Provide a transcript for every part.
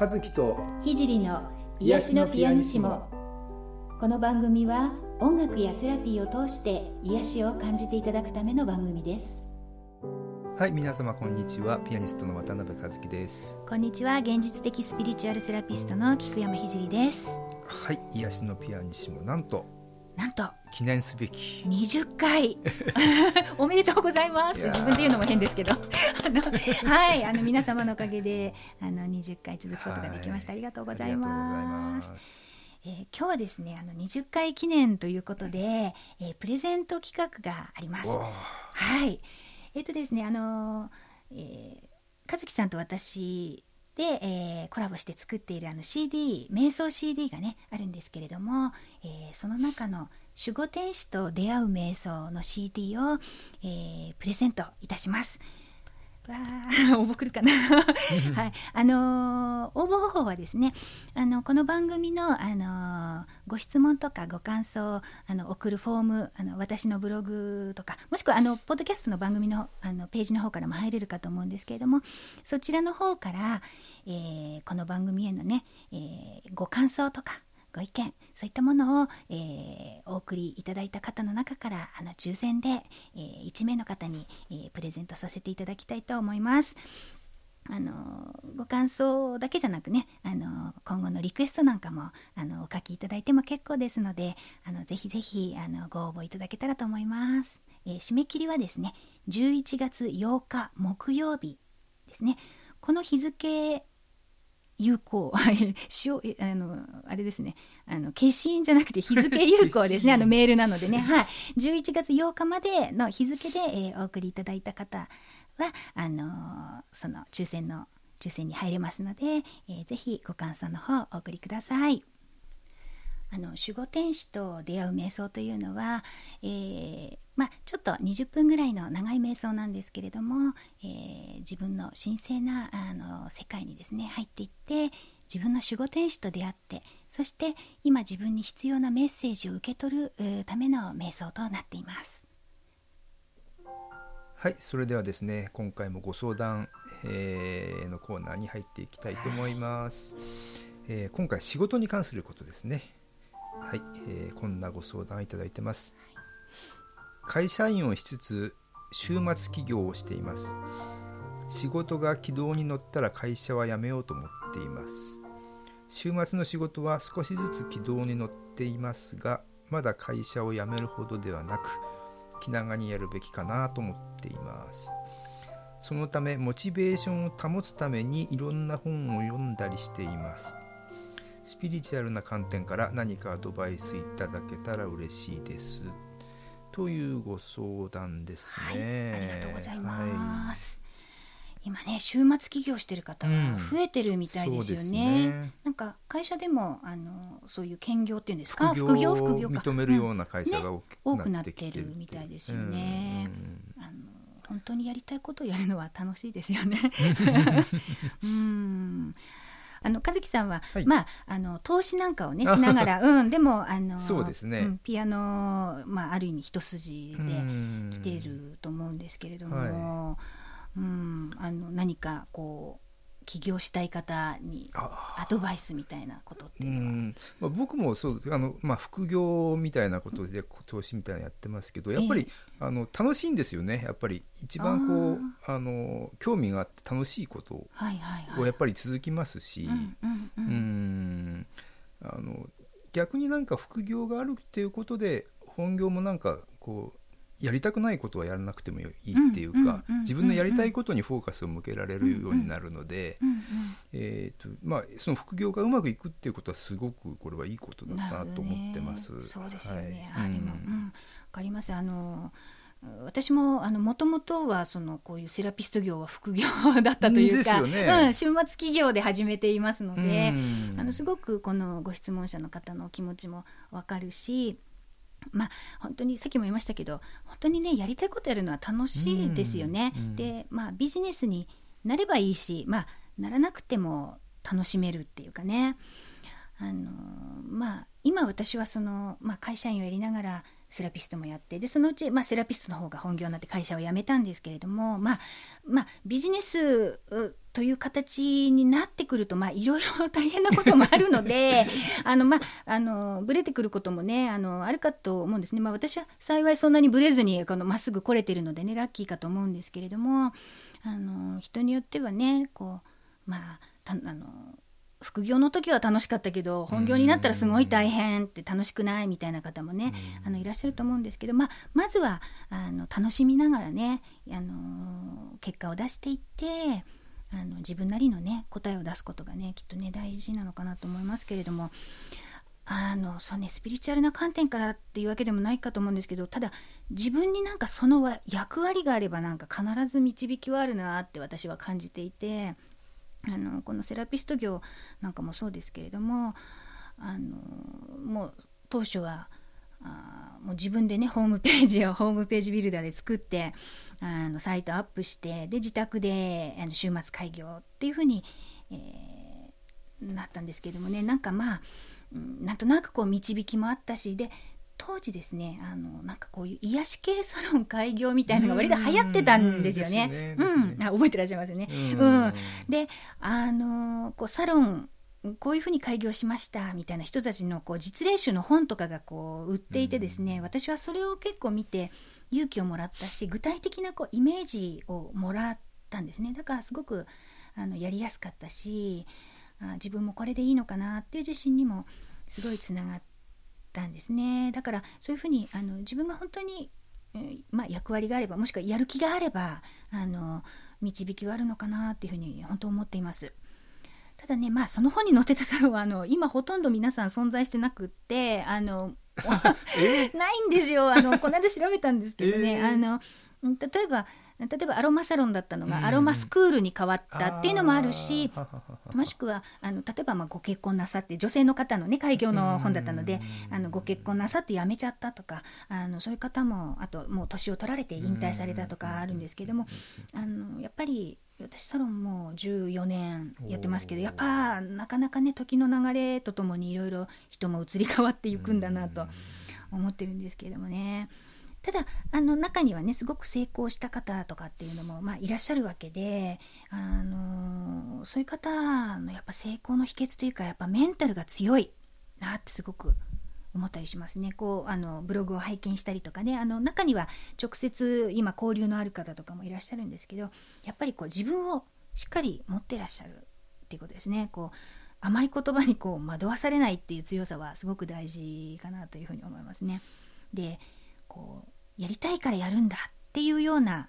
和樹と聖の癒しのピアニシモ。この番組は音楽やセラピーを通して癒しを感じていただくための番組です。はい皆様こんにちは。ピアニストの渡辺和樹です。こんにちは。現実的スピリチュアルセラピストの菊山聖です。はい癒しのピアニシモ。なんとなんと記念すべき。20回。おめでとうございます。自分で言うのも変ですけど。あのはい。あの皆様のおかげであの20回続くことができました、はい、ありがとうございます。えー、今日はですねあの20回記念ということで、えー、プレゼント企画があります。はい。えっ、ー、とですねあのー、えー、和樹さんと私で、えー、コラボして作っているあの CD 瞑想 CD がねあるんですけれども、えー、その中の守護天使と出会う瞑想の CD を、えー、プレゼントいたします。わあ、応募来るかなはい。あのー、応募方法はですね、あの、この番組の、あのー、ご質問とかご感想、あの、送るフォーム、あの、私のブログとか、もしくは、あの、ポッドキャストの番組の、あの、ページの方からも入れるかと思うんですけれども、そちらの方から、えー、この番組へのね、えー、ご感想とか、ご意見そういったものを、えー、お送りいただいた方の中からあの抽選で、えー、1名の方に、えー、プレゼントさせていただきたいと思います。あのご感想だけじゃなくねあの今後のリクエストなんかもあのお書きいただいても結構ですのであのぜひぜひあのご応募いただけたらと思います、えー、締め切りはですね11月8日木曜日ですねこの日付有効。塩あのあれですね。あの消印じゃなくて日付 有効ですね。あのメールなのでね、はい、11月8日までの日付で、えー、お送りいただいた方はあのその抽選の抽選に入れますので、えー、ぜひご感想の方お送りください。あの守護天使と出会う瞑想というのは、えー、まあ、ちょっと20分ぐらいの長い瞑想なんですけれども、えー、自分の神聖なあの世界にですね入っていって自分の守護天使と出会ってそして今自分に必要なメッセージを受け取るための瞑想となっています。はい、それではですね、今回もご相談、えー、のコーナーに入っていきたいと思います。えー、今回仕事に関することですね。はい、えー、こんなご相談いただいてます。会社員をしつつ週末起業をしています。仕事が軌道に乗ったら会社は辞めようと思っています。週末の仕事は少しずつ軌道に乗っていますが、まだ会社を辞めるほどではなく、気長にやるべきかなと思っています。そのためモチベーションを保つためにいろんな本を読んだりしています。スピリチュアルな観点から何かアドバイスいただけたら嬉しいです。というご相談ですね。はい、ありがとうございます。はい、今ね週末起業してる方が増えてるみたいですよね。うん、ねなんか会社でもあのそういう兼業っていうんですか？副業副業？認めるような会社が、ね、多くなってるみたいですよね。うん、あの本当にやりたいことをやるのは楽しいですよね。うんあの和樹さんは、はい、まああの投資なんかをねしながら うんでもあのそうですね、うん、ピアノまあある意味一筋で来てると思うんですけれども、うん、あの何かこう起業したい方にアドバイスみたいなことっていうのは？まあ、僕もそうあの、まあ、副業みたいなことで投資みたいなのやってますけどやっぱり、えー、あの楽しいんですよねやっぱり。一番こうあの興味があって楽しいことをやっぱり続きますし。逆になんか副業があるっていうことで本業もなんかこうやりたくないことはやらなくてもいいっていうか自分のやりたいことにフォーカスを向けられるようになるのでえとまあその副業がうまくいくっていうことはすごくこれはいいことだなと思ってます。ね、そうですよね、はい、でも、うん、かりますあの私ももともとはそのこういうセラピスト業は副業だったというか、ね、うん、週末企業で始めていますので、あのすごくこのご質問者の方のお気持ちも分かるしまあ、本当にさっきも言いましたけど本当にねやりたいことやるのは楽しいですよね。うん、で、まあ、ビジネスになればいいし、まあ、ならなくても楽しめるっていうかねあの、まあ、今私はその、まあ、会社員をやりながらセラピストもやってでそのうち、まあ、セラピストの方が本業になって会社を辞めたんですけれども、まあまあ、ビジネスという形になってくると、まあ、いろいろ 大変なこともあるので あの、まあ、あのブレてくることもねあのあるかと思うんですね、まあ、私は幸いそんなにブレずにまっすぐ来れてるのでねラッキーかと思うんですけれどもあの人によってはねこうまあたあの副業の時は楽しかったけど本業になったらすごい大変って楽しくないみたいな方もねあのいらっしゃると思うんですけど、まあ、まずはあの楽しみながらねあの結果を出していってあの自分なりのね答えを出すことがねきっとね大事なのかなと思いますけれどもあのそうねスピリチュアルな観点からっていうわけでもないかと思うんですけどただ自分になんかその役割があればなんか必ず導きはあるなって私は感じていて。あのこのセラピスト業なんかもそうですけれどもあのもう当初はあもう自分でねホームページを ホームページビルダーで作ってあのサイトアップしてで自宅であの週末開業っていうふうに、えー、なったんですけどもね。なんかまあなんとなくこう導きもあったしで当時ですねあのなんかこういう癒し系サロン開業みたいなのが割と流行ってたんですよね。うん、ねね、あ覚えてらっしゃいますよね。うん、うん、であのこうサロンこういうふうに開業しましたみたいな人たちのこう実例集の本とかがこう売っていてですね、私はそれを結構見て勇気をもらったし具体的なこうイメージをもらったんですね。だからすごくあのやりやすかったしあ自分もこれでいいのかなっていう自信にもすごいつながったんですね。だからそういうふうにあの自分が本当に、えー、まあ、役割があればもしくはやる気があればあの導きはあるのかなっていうふうに本当思っています。ただね、まあ、その本に載ってたサロンはあの今ほとんど皆さん存在してなくってあの ないんですよ。あのこの間調べたんですけどね、えー、あの例えば例えばアロマサロンだったのがアロマスクールに変わったっていうのもあるし、もしくはあの例えばまあご結婚なさって女性の方のね開業の本だったので、あのご結婚なさって辞めちゃったとかあのそういう方もあともう年を取られて引退されたとかあるんですけども、あのやっぱり私サロンも14年やってますけどやっぱなかなかね時の流れとともにいろいろ人も移り変わっていくんだなと思ってるんですけれどもね。ただあの中にはねすごく成功した方とかっていうのも、まあ、いらっしゃるわけで、あのそういう方のやっぱ成功の秘訣というかやっぱメンタルが強いなってすごく思ったりしますね。こうあのブログを拝見したりとかね。あの中には直接今交流のある方とかもいらっしゃるんですけどやっぱりこう自分をしっかり持ってらっしゃるっていうことですね。こう甘い言葉にこう惑わされないっていう強さはすごく大事かなというふうに思いますね。でこうやりたいからやるんだっていうような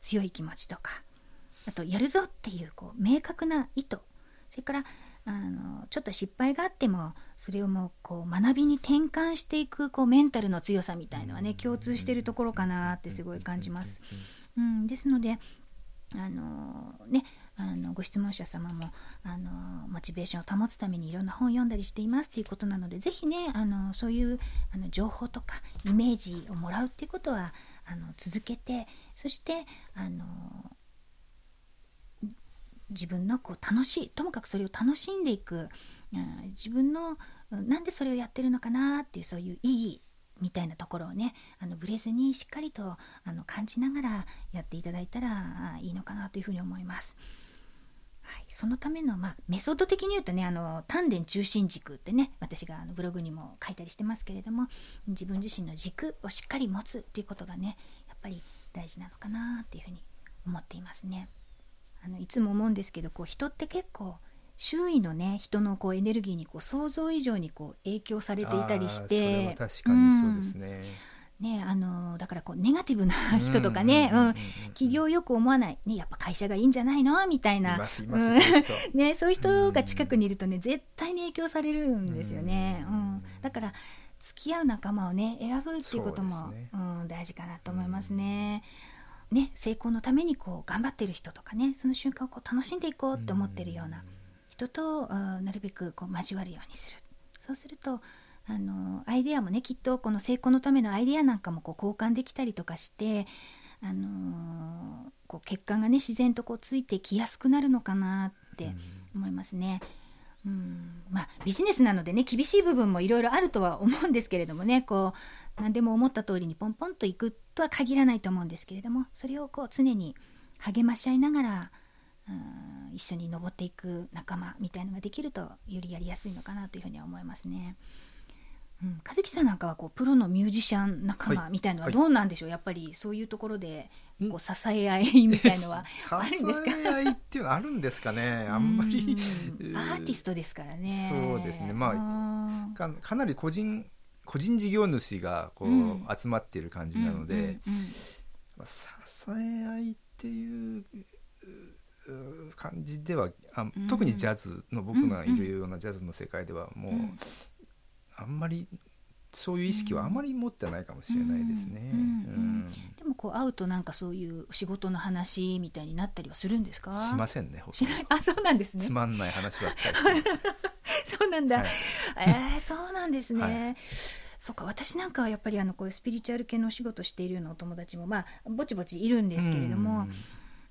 強い気持ちとかあとやるぞっていうこう明確な意図それからあのちょっと失敗があってもそれをもうこう学びに転換していくこうメンタルの強さみたいのはね共通してるところかなってすごい感じます。うん、ですのであのねあのご質問者様もあのモチベーションを保つためにいろんな本を読んだりしていますということなのでぜひねあのそういうあの情報とかイメージをもらうっていうことはあの続けてそしてあの自分のこう楽しいともかくそれを楽しんでいく、うん、自分のなんでそれをやってるのかなっていうそういう意義みたいなところをねあのブレずにしっかりとあの感じながらやっていただいたらいいのかなというふうに思います。はい、そのための、まあ、メソッド的に言うとねあの丹田中心軸ってね私があのブログにも書いたりしてますけれども自分自身の軸をしっかり持つっていうことがねやっぱり大事なのかなっていうふうに思っていますね。あのいつも思うんですけどこう人って結構周囲のね人のこうエネルギーにこう想像以上にこう影響されていたりして確かにそうですね。うん、ねあのだからこうネガティブな人とかね、うん企業よく思わない、ね、やっぱ会社がいいんじゃないの？みたいな。ね、そういう人が近くにいるとね絶対に影響されるんですよね。うん、だから付き合う仲間をね選ぶっていうこともう、ね、うん、大事かなと思いますね。ね、成功のためにこう頑張ってる人とかねその瞬間をこう楽しんでいこうって思ってるような。人となるべくこう交わるようにする。そうするとあのアイデアもねきっとこの成功のためのアイデアなんかもこう交換できたりとかしてあのこう血管がね自然とこうついてきやすくなるのかなって思いますね。うんまあ、ビジネスなのでね厳しい部分もいろいろあるとは思うんですけれどもねこう何でも思った通りにポンポンといくとは限らないと思うんですけれどもそれをこう常に励まし合いながらあうん一緒に登っていく仲間みたいのができるとよりやりやすいのかなというふうには思いますね。うん、和樹さんなんかはこうプロのミュージシャン仲間みたいのはどうなんでしょう、はい、やっぱりそういうところでこう支え合いみたいのは あるんですか？支え合いっていうのはあるんですかね？あんまりアーティストですからね。そうですね。まあかかなり個人個人事業主がこう、うん、集まっている感じなので、まあ、支え合いっていう感じではあ特にジャズの僕がいるようなジャズの世界ではもう、あんまりそういう意識はあまり持ってないかもしれないですね。でもこう会うとなんかそういう仕事の話みたいになったりはするんですか？しませんね。しない。あ、そうなんですね。つまんない話ばっかり。そうなんだ。はい、えー、そうなんですね。はいそうか私なんかはやっぱりあのこういうスピリチュアル系のお仕事しているようなお友達もまあぼちぼちいるんですけれども、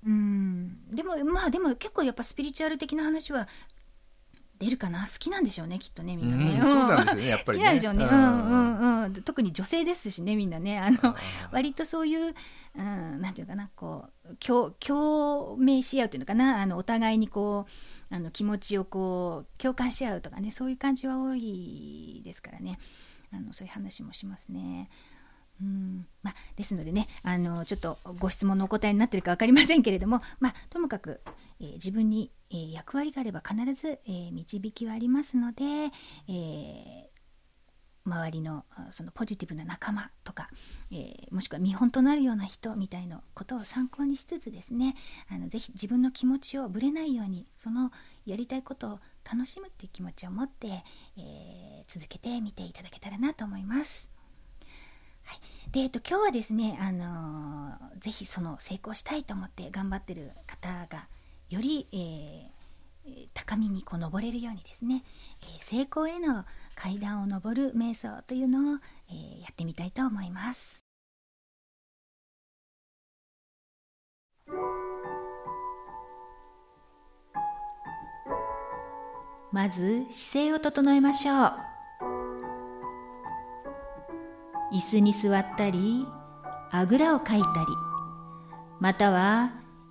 うん、でもまあでも結構やっぱスピリチュアル的な話は出るかな？好きなんでしょうねきっとねみんなね、うん、そうなんですよねやっぱり、ね、好きなんでしょうね、うん。うんうん、特に女性ですしねみんなね。あの割とそういう、うん、なんていうかなこう共共鳴し合うというのかな。あのお互いにこうあの気持ちをこう共感し合うとかねそういう感じは多いですからね。あのそういう話もしますね。うん。まあ、ですのでねあのちょっとご質問のお答えになってるか分かりませんけれども、まあ、ともかく、えー、自分に、えー、役割があれば必ず、え、導きはありますので、え周りのそのポジティブな仲間とか、えもしくは見本となるような人みたいなことを参考にしつつですねあのぜひ自分の気持ちをぶれないようにそのやりたいことを楽しむっていう気持ちを持って、え続けてみていただけたらなと思います。はい、で、えっと、今日はですね、あのー、ぜひその成功したいと思って頑張ってる方がより、えー、高みにこう登れるようにですね、えー、成功への階段を上る瞑想というのを、えー、やってみたいと思います。まず姿勢を整えましょう。椅子に座ったりあぐらをかいたりまたは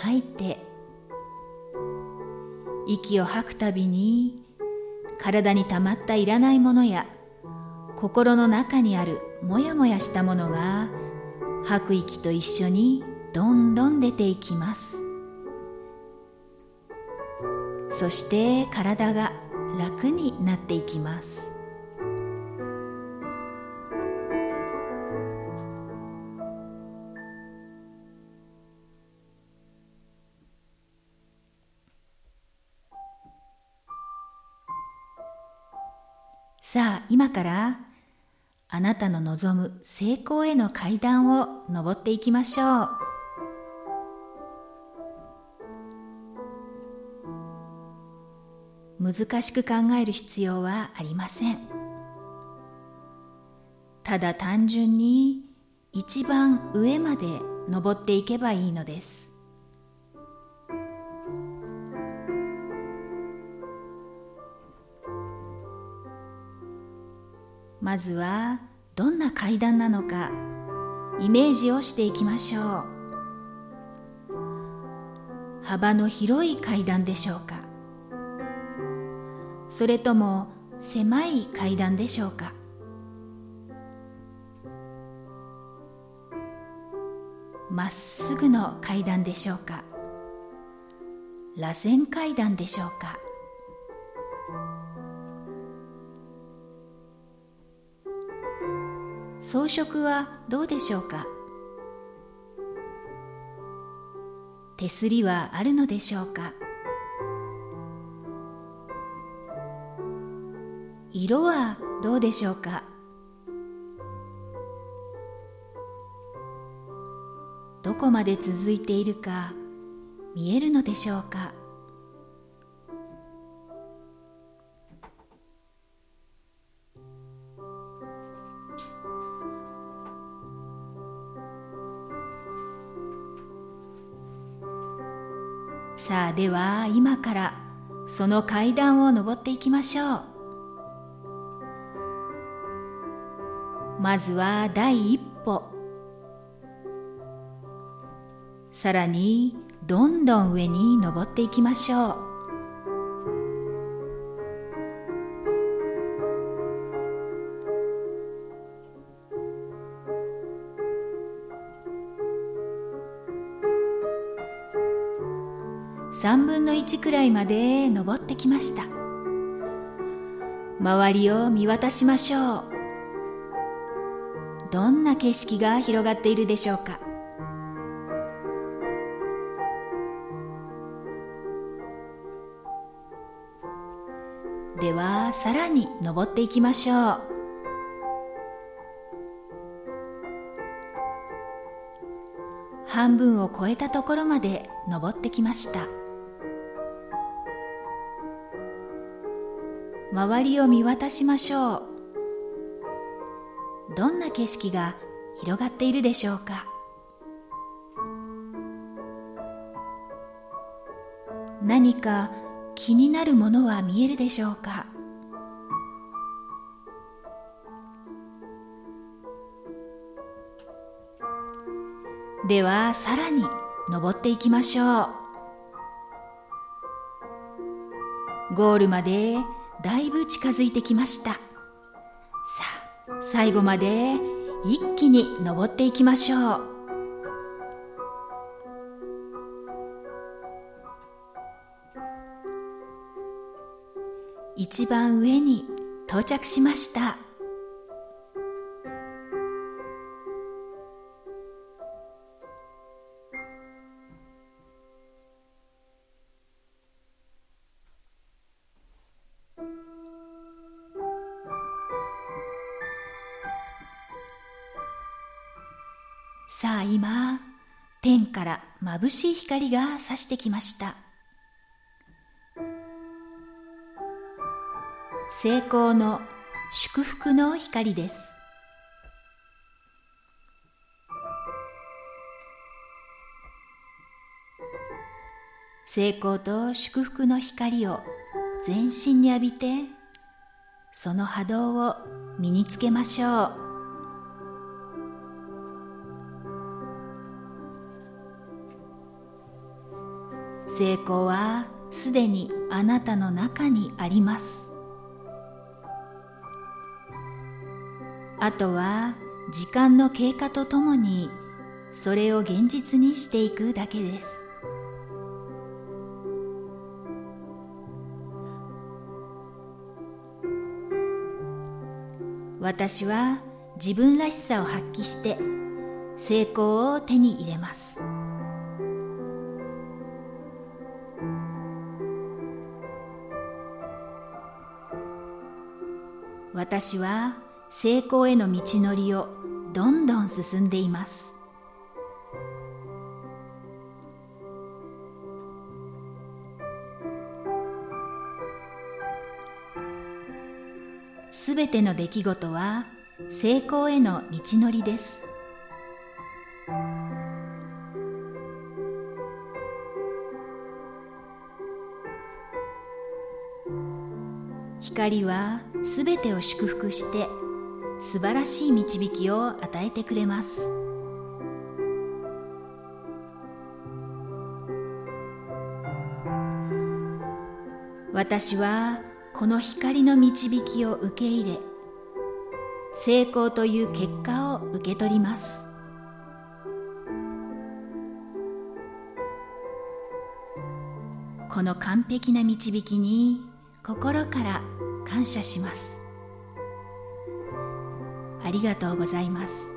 吐いて。息を吐くたびに体に溜まったいらないものや心の中にあるもやもやしたものが吐く息と一緒にどんどん出ていきます。そして体が楽になっていきます。さあ今からあなたの望む成功への階段を登っていきましょう。難しく考える必要はありません。ただ単純に一番上まで登っていけばいいのです。まずはどんな階段なのかイメージをしていきましょう。幅の広い階段でしょうかそれとも狭い階段でしょうか。まっすぐの階段でしょうか螺旋階段でしょうか。装飾はどうでしょうか？手すりはあるのでしょうか？色はどうでしょうか？どこまで続いているか見えるのでしょうか？さあでは今からその階段を上っていきましょう。まずは第一歩。さらにどんどん上に登っていきましょう。3分の1くらいまで登ってきました。周りを見渡しましょう。どんな景色が広がっているでしょうか。ではさらに登っていきましょう。半分を超えたところまで登ってきました。周りを見渡しましょう。どんな景色が広がっているでしょうか？何か気になるものは見えるでしょうか？ではさらに登っていきましょう。ゴールまでだいぶ近づいてきました。さあ最後まで一気に登っていきましょう。一番上に到着しました。さあ今天から眩しい光が差してきました。成功の祝福の光です。成功と祝福の光を全身に浴びてその波動を身につけましょう。成功はすでにあなたの中にあります。あとは時間の経過とともにそれを現実にしていくだけです。私は自分らしさを発揮して成功を手に入れます。私は成功への道のりをどんどん進んでいます。すべての出来事は成功への道のりです。光はすべてを祝福して素晴らしい導きを与えてくれます。私はこの光の導きを受け入れ成功という結果を受け取ります。この完璧な導きに心から感謝します。ありがとうございます。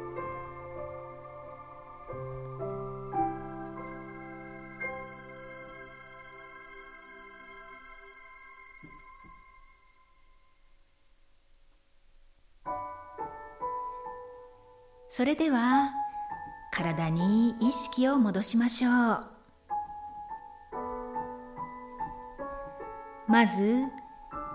それでは体に意識を戻しましょう。まず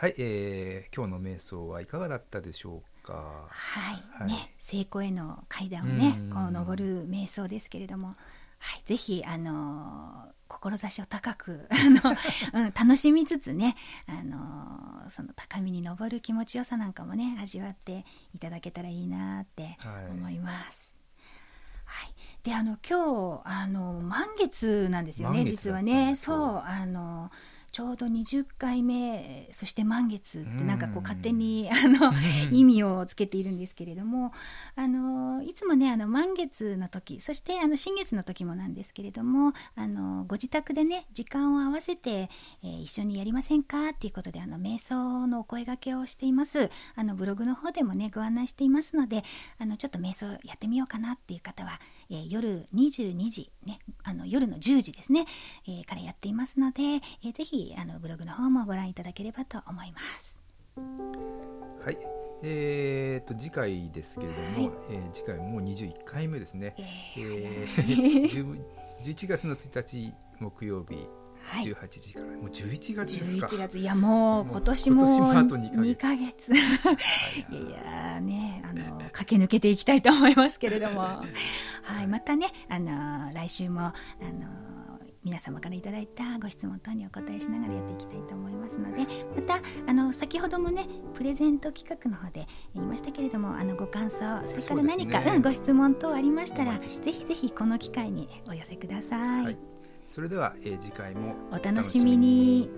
はい、えー、今日の瞑想はいかがだったでしょうか？はい、はい、ね、成功への階段をね、こう登る瞑想ですけれども、はい、ぜひあのー、志を高く あの、うん、楽しみつつね、あのー、その高みに登る気持ちよさなんかもね味わっていただけたらいいなって思います。はい、はい、であの今日あの満月なんですよね実はね。そう。あのちょうど20回目そして満月ってなんかこう勝手に あの 意味をつけているんですけれどもあのいつもねあの満月の時そしてあの新月の時もなんですけれどもあのご自宅でね時間を合わせて、えー、一緒にやりませんかっていうことであの瞑想のお声がけをしています。あのブログの方でもねご案内していますのであのちょっと瞑想やってみようかなっていう方は、えー、夜22時ねあの夜の10時ですね、えー、からやっていますので、えー、ぜひあのブログの方もご覧いただければと思います。はい、えーと、次回ですけれども、はい、えー、次回もう21回目ですね、えー、えー、11 月の1日木曜日18時から、はい、もう11月ですか。11月。いやもう今年ももあと2か月。い。やねあの駆け抜けていきたいと思いますけれども。はい。またねあの来週もあの皆様からいただいたご質問等にお答えしながらやっていきたいと思いますのでまたあの先ほどもねプレゼント企画の方で言いましたけれどもあのご感想それから何かう、ね、うん、ご質問等ありましたらぜひぜひこの機会にお寄せください、はい、それでは、えー、次回もお楽しみに。